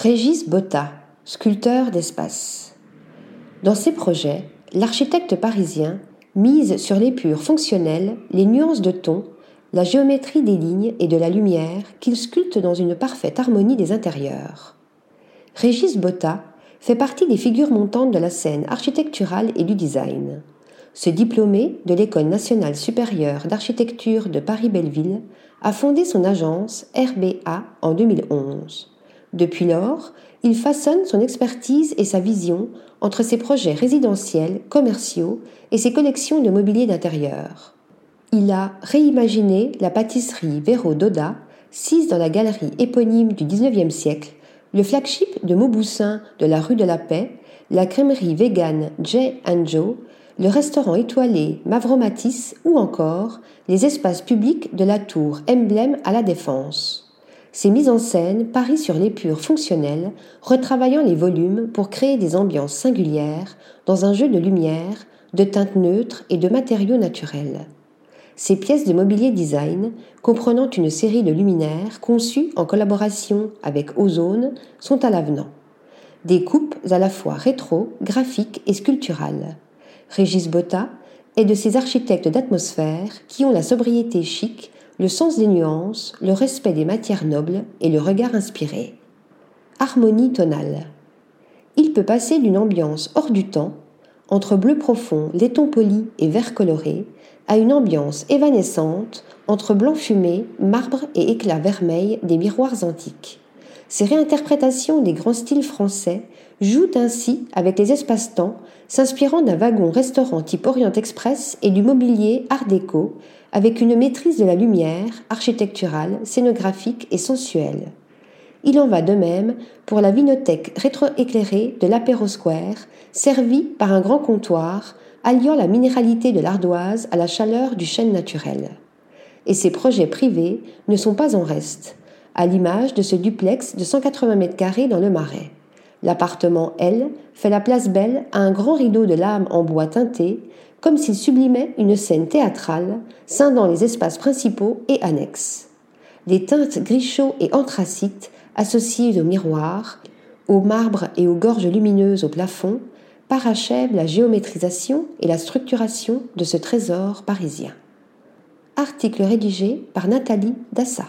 Régis Botta, sculpteur d'espace. Dans ses projets, l'architecte parisien mise sur l'épure fonctionnelle, les nuances de ton, la géométrie des lignes et de la lumière qu'il sculpte dans une parfaite harmonie des intérieurs. Régis Botta fait partie des figures montantes de la scène architecturale et du design. Ce diplômé de l'École nationale supérieure d'architecture de Paris-Belleville a fondé son agence RBA en 2011. Depuis lors, il façonne son expertise et sa vision entre ses projets résidentiels, commerciaux et ses collections de mobilier d'intérieur. Il a réimaginé la pâtisserie Véro Doda, sise dans la galerie éponyme du XIXe siècle, le flagship de Mauboussin de la rue de la Paix, la crèmerie végane J Joe, le restaurant étoilé Mavromatis ou encore les espaces publics de la tour Emblème à la Défense. Ces mises en scène parient sur l'épure fonctionnelle, retravaillant les volumes pour créer des ambiances singulières dans un jeu de lumière, de teintes neutres et de matériaux naturels. Ces pièces de mobilier design, comprenant une série de luminaires conçus en collaboration avec Ozone, sont à l'avenant. Des coupes à la fois rétro, graphiques et sculpturales. Régis Botta est de ces architectes d'atmosphère qui ont la sobriété chic le sens des nuances, le respect des matières nobles et le regard inspiré. Harmonie tonale. Il peut passer d'une ambiance hors du temps, entre bleu profond, laiton poli et vert coloré, à une ambiance évanescente entre blanc fumé, marbre et éclat vermeil des miroirs antiques. Ces réinterprétations des grands styles français jouent ainsi avec les espaces-temps, s'inspirant d'un wagon-restaurant type Orient Express et du mobilier art déco, avec une maîtrise de la lumière, architecturale, scénographique et sensuelle. Il en va de même pour la vinothèque rétroéclairée de l'Apéro Square, servie par un grand comptoir, alliant la minéralité de l'ardoise à la chaleur du chêne naturel. Et ces projets privés ne sont pas en reste à l'image de ce duplex de 180 mètres carrés dans le Marais. L'appartement, elle, fait la place belle à un grand rideau de lame en bois teinté, comme s'il sublimait une scène théâtrale, scindant les espaces principaux et annexes. Les teintes gris et anthracite, associées aux miroirs, aux marbres et aux gorges lumineuses au plafond, parachèvent la géométrisation et la structuration de ce trésor parisien. Article rédigé par Nathalie Dassa.